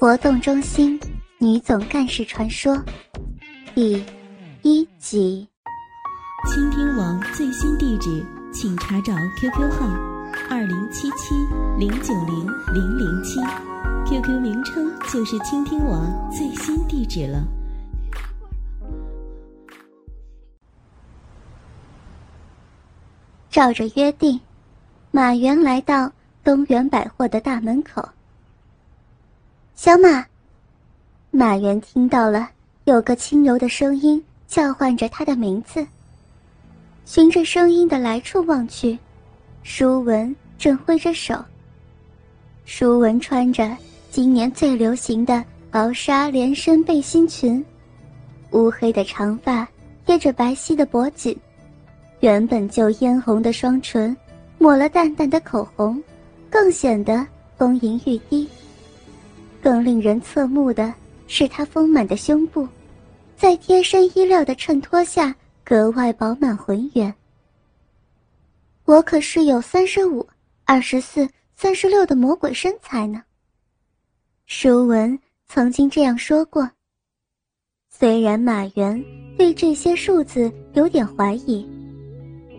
活动中心女总干事传说第一集。倾听网最新地址，请查找 QQ 号二零七七零九零零零七，QQ 名称就是倾听网最新地址了。照着约定，马原来到东元百货的大门口。小马，马原听到了有个轻柔的声音叫唤着他的名字。循着声音的来处望去，舒文正挥着手。舒文穿着今年最流行的薄纱连身背心裙，乌黑的长发贴着白皙的脖颈，原本就嫣红的双唇抹了淡淡的口红，更显得丰盈欲滴。更令人侧目的是，她丰满的胸部，在贴身衣料的衬托下格外饱满浑圆。我可是有三十五、二十四、三十六的魔鬼身材呢。舒文曾经这样说过。虽然马原对这些数字有点怀疑，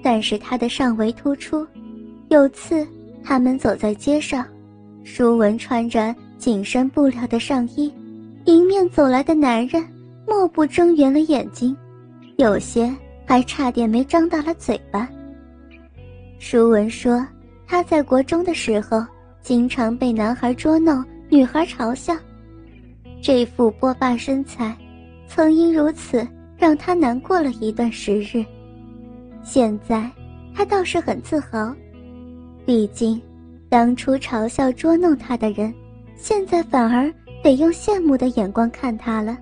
但是他的上围突出。有次他们走在街上，舒文穿着。紧身布料的上衣，迎面走来的男人莫不睁圆了眼睛，有些还差点没张大了嘴巴。舒文说，他在国中的时候经常被男孩捉弄，女孩嘲笑。这副波霸身材，曾因如此让他难过了一段时日。现在，他倒是很自豪，毕竟，当初嘲笑捉弄他的人。现在反而得用羡慕的眼光看他了。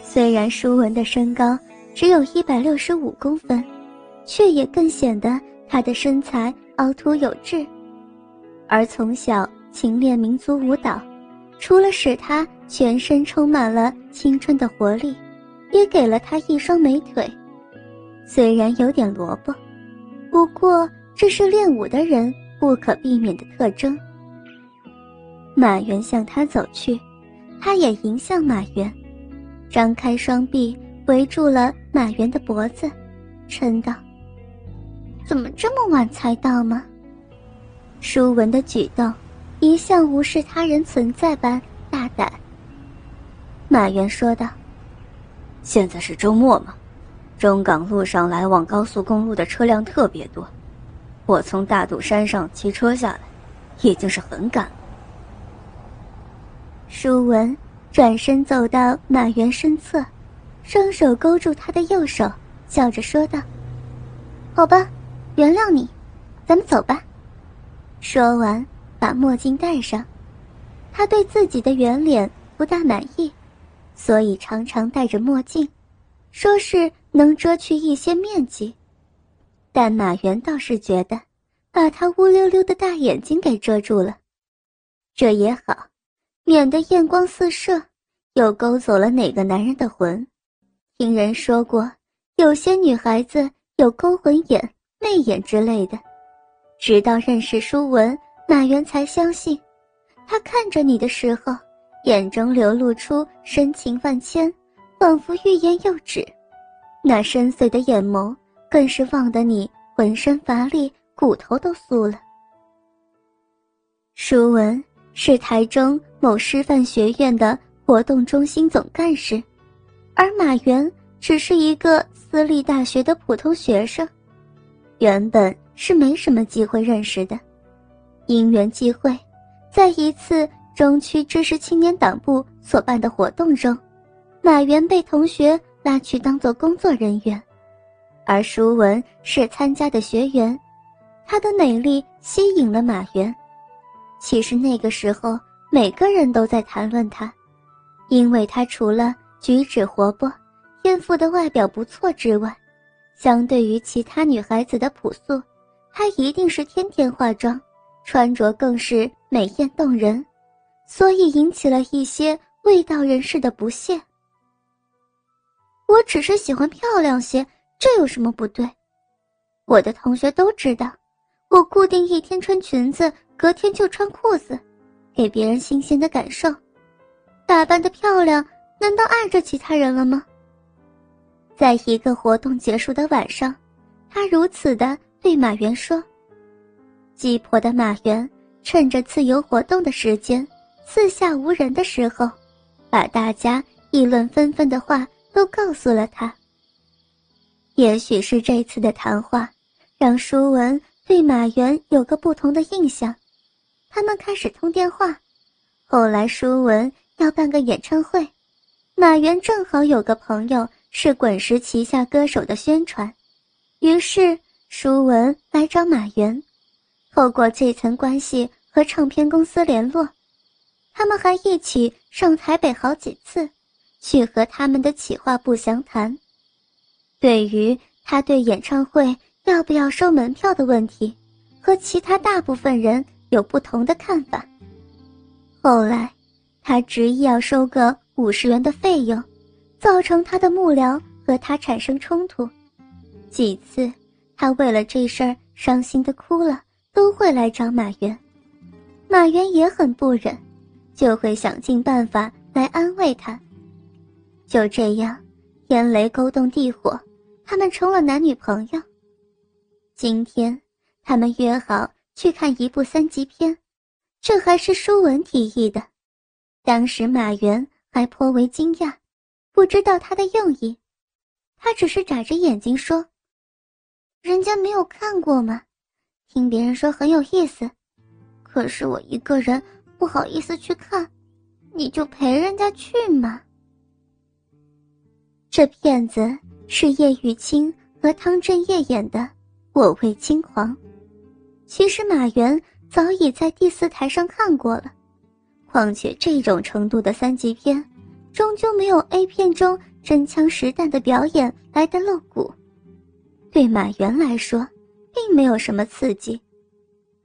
虽然舒文的身高只有一百六十五公分，却也更显得他的身材凹凸有致。而从小勤练民族舞蹈，除了使他全身充满了青春的活力，也给了他一双美腿。虽然有点萝卜，不过这是练舞的人不可避免的特征。马原向他走去，他也迎向马原，张开双臂围住了马原的脖子，嗔道：“怎么这么晚才到吗？”舒文的举动一向无视他人存在般大胆。马原说道：“现在是周末嘛，中港路上来往高速公路的车辆特别多，我从大肚山上骑车下来，已经是很赶了。”舒文转身走到马原身侧，双手勾住他的右手，笑着说道：“好吧，原谅你，咱们走吧。”说完，把墨镜戴上。他对自己的圆脸不大满意，所以常常戴着墨镜，说是能遮去一些面积。但马原倒是觉得，把他乌溜溜的大眼睛给遮住了，这也好。免得艳光四射，又勾走了哪个男人的魂。听人说过，有些女孩子有勾魂眼、媚眼之类的。直到认识舒文，马原才相信，他看着你的时候，眼中流露出深情万千，仿佛欲言又止。那深邃的眼眸，更是望得你浑身乏力，骨头都酥了。舒文。是台中某师范学院的活动中心总干事，而马原只是一个私立大学的普通学生，原本是没什么机会认识的。因缘际会，在一次中区知识青年党部所办的活动中，马原被同学拉去当做工作人员，而舒文是参加的学员，她的美丽吸引了马原。其实那个时候，每个人都在谈论她，因为她除了举止活泼、天赋的外表不错之外，相对于其他女孩子的朴素，她一定是天天化妆，穿着更是美艳动人，所以引起了一些味道人士的不屑。我只是喜欢漂亮些，这有什么不对？我的同学都知道，我固定一天穿裙子。隔天就穿裤子，给别人新鲜的感受。打扮的漂亮，难道碍着其他人了吗？在一个活动结束的晚上，他如此的对马原说。鸡婆的马原趁着自由活动的时间，四下无人的时候，把大家议论纷纷的话都告诉了他。也许是这次的谈话，让舒文对马原有个不同的印象。他们开始通电话。后来舒文要办个演唱会，马原正好有个朋友是滚石旗下歌手的宣传，于是舒文来找马原。透过这层关系和唱片公司联络，他们还一起上台北好几次，去和他们的企划部详谈。对于他对演唱会要不要收门票的问题，和其他大部分人有不同的看法。后来，他执意要收个五十元的费用，造成他的幕僚和他产生冲突。几次，他为了这事儿伤心的哭了。都会来找马原，马原也很不忍，就会想尽办法来安慰他。就这样，天雷勾动地火，他们成了男女朋友。今天，他们约好去看一部三级片，这还是舒文提议的。当时马原还颇为惊讶，不知道他的用意，他只是眨着眼睛说：“人家没有看过吗？”听别人说很有意思，可是我一个人不好意思去看，你就陪人家去嘛。这片子是叶玉卿和汤镇业演的《我为轻狂》，其实马原早已在第四台上看过了。况且这种程度的三级片，终究没有 A 片中真枪实弹的表演来的露骨。对马原来说。并没有什么刺激，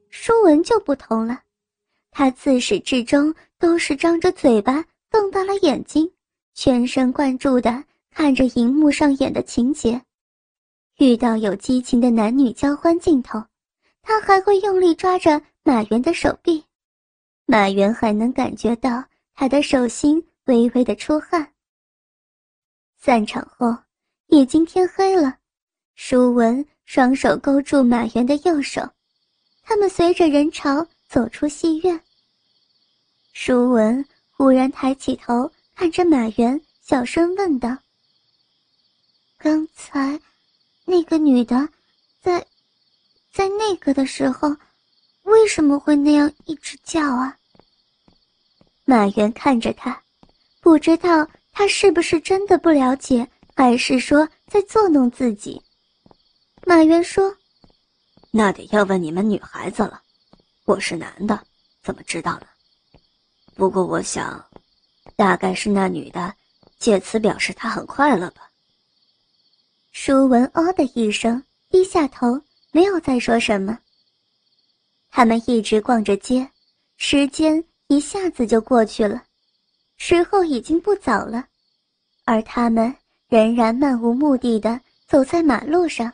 舒文就不同了，他自始至终都是张着嘴巴，瞪大了眼睛，全神贯注地看着荧幕上演的情节。遇到有激情的男女交欢镜头，他还会用力抓着马原的手臂，马原还能感觉到他的手心微微的出汗。散场后，已经天黑了，舒文。双手勾住马原的右手，他们随着人潮走出戏院。舒文忽然抬起头看着马原，小声问道：“刚才，那个女的，在，在那个的时候，为什么会那样一直叫啊？”马原看着他，不知道他是不是真的不了解，还是说在作弄自己。马原说：“那得要问你们女孩子了，我是男的，怎么知道呢？不过我想，大概是那女的，借此表示她很快乐吧。”舒文哦的一声，低下头，没有再说什么。他们一直逛着街，时间一下子就过去了，时候已经不早了，而他们仍然漫无目的的走在马路上。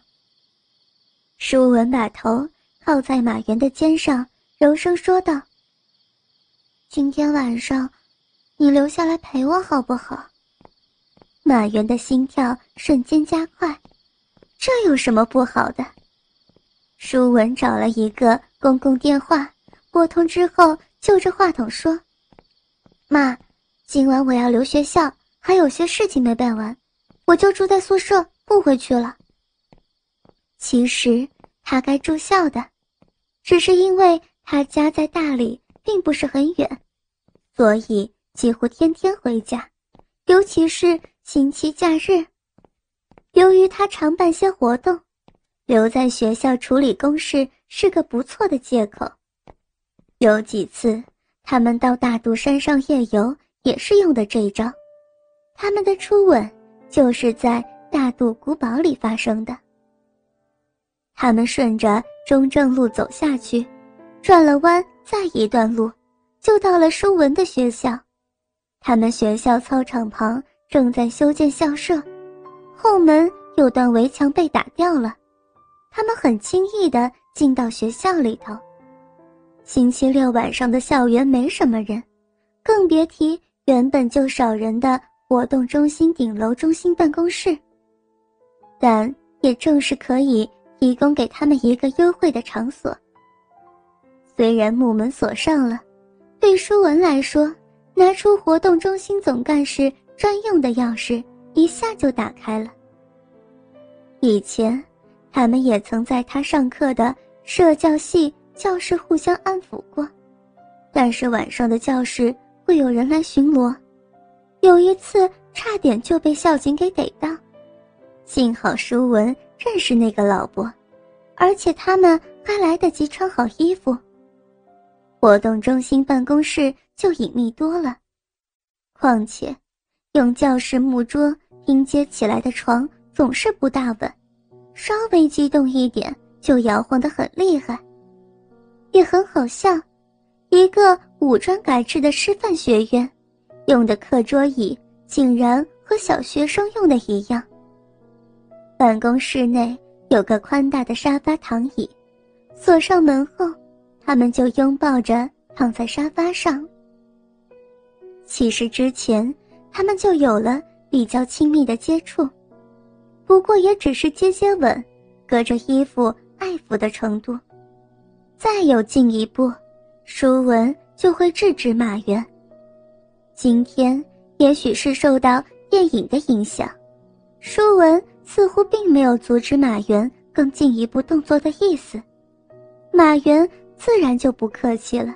舒文把头靠在马原的肩上，柔声说道：“今天晚上，你留下来陪我好不好？”马原的心跳瞬间加快，这有什么不好的？舒文找了一个公共电话，拨通之后，就着话筒说：“妈，今晚我要留学校，还有些事情没办完，我就住在宿舍，不回去了。”其实他该住校的，只是因为他家在大理，并不是很远，所以几乎天天回家，尤其是星期假日。由于他常办些活动，留在学校处理公事是个不错的借口。有几次他们到大肚山上夜游，也是用的这一招。他们的初吻就是在大肚古堡里发生的。他们顺着中正路走下去，转了弯，再一段路，就到了舒文的学校。他们学校操场旁正在修建校舍，后门有段围墙被打掉了。他们很轻易地进到学校里头。星期六晚上的校园没什么人，更别提原本就少人的活动中心顶楼中心办公室。但也正是可以提供给他们一个优惠的场所。虽然木门锁上了，对舒文来说，拿出活动中心总干事专用的钥匙，一下就打开了。以前，他们也曾在他上课的社教系教室互相安抚过，但是晚上的教室会有人来巡逻，有一次差点就被校警给逮到。幸好舒文认识那个老伯，而且他们还来得及穿好衣服。活动中心办公室就隐秘多了，况且，用教室木桌拼接起来的床总是不大稳，稍微激动一点就摇晃得很厉害。也很好笑，一个武装改制的师范学院，用的课桌椅竟然和小学生用的一样。办公室内有个宽大的沙发躺椅，锁上门后，他们就拥抱着躺在沙发上。其实之前他们就有了比较亲密的接触，不过也只是接接吻，隔着衣服爱抚的程度。再有进一步，舒文就会制止马原。今天也许是受到电影的影响，舒文。似乎并没有阻止马原更进一步动作的意思，马原自然就不客气了。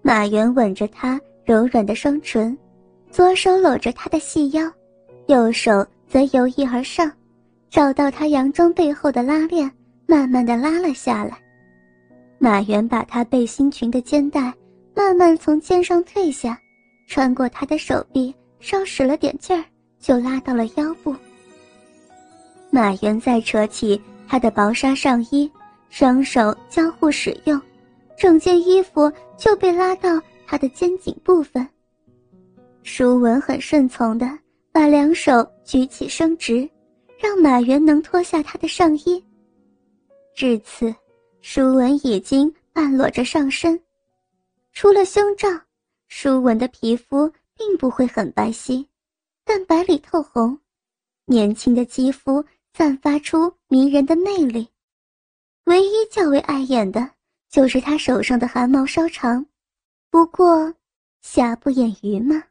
马原吻着她柔软的双唇，左手搂着她的细腰，右手则由一而上，找到她洋装背后的拉链，慢慢的拉了下来。马原把她背心裙的肩带慢慢从肩上退下，穿过她的手臂，稍使了点劲儿，就拉到了腰部。马原再扯起他的薄纱上衣，双手交互使用，整件衣服就被拉到他的肩颈部分。舒文很顺从的把两手举起伸直，让马原能脱下他的上衣。至此，舒文已经半裸着上身，除了胸罩，舒文的皮肤并不会很白皙，但白里透红，年轻的肌肤。散发出迷人的魅力，唯一较为碍眼的就是他手上的汗毛稍长，不过瑕不掩瑜嘛。